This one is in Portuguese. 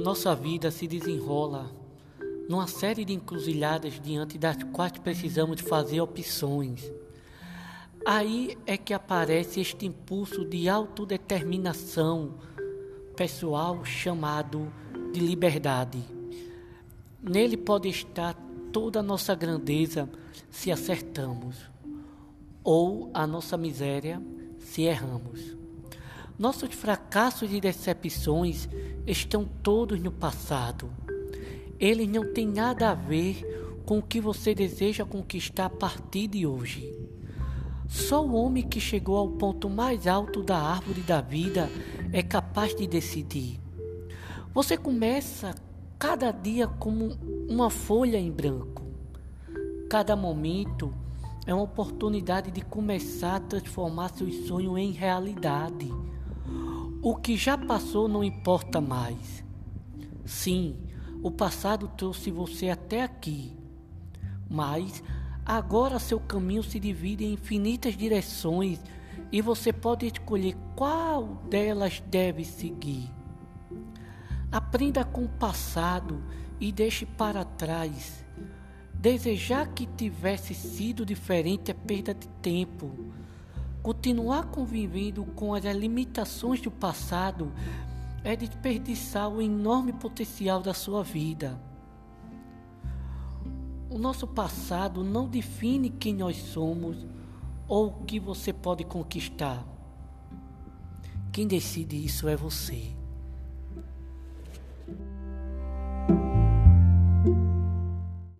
nossa vida se desenrola numa série de encruzilhadas diante das quais precisamos fazer opções. Aí é que aparece este impulso de autodeterminação pessoal chamado de liberdade. Nele pode estar toda a nossa grandeza se acertamos, ou a nossa miséria se erramos. Nossos fracassos e decepções estão todos no passado. Eles não têm nada a ver com o que você deseja conquistar a partir de hoje. Só o homem que chegou ao ponto mais alto da árvore da vida é capaz de decidir. Você começa cada dia como uma folha em branco. Cada momento é uma oportunidade de começar a transformar seu sonho em realidade. O que já passou não importa mais. Sim, o passado trouxe você até aqui, mas agora seu caminho se divide em infinitas direções e você pode escolher qual delas deve seguir. Aprenda com o passado e deixe para trás. Desejar que tivesse sido diferente é perda de tempo. Continuar convivendo com as limitações do passado é desperdiçar o enorme potencial da sua vida. O nosso passado não define quem nós somos ou o que você pode conquistar. Quem decide isso é você.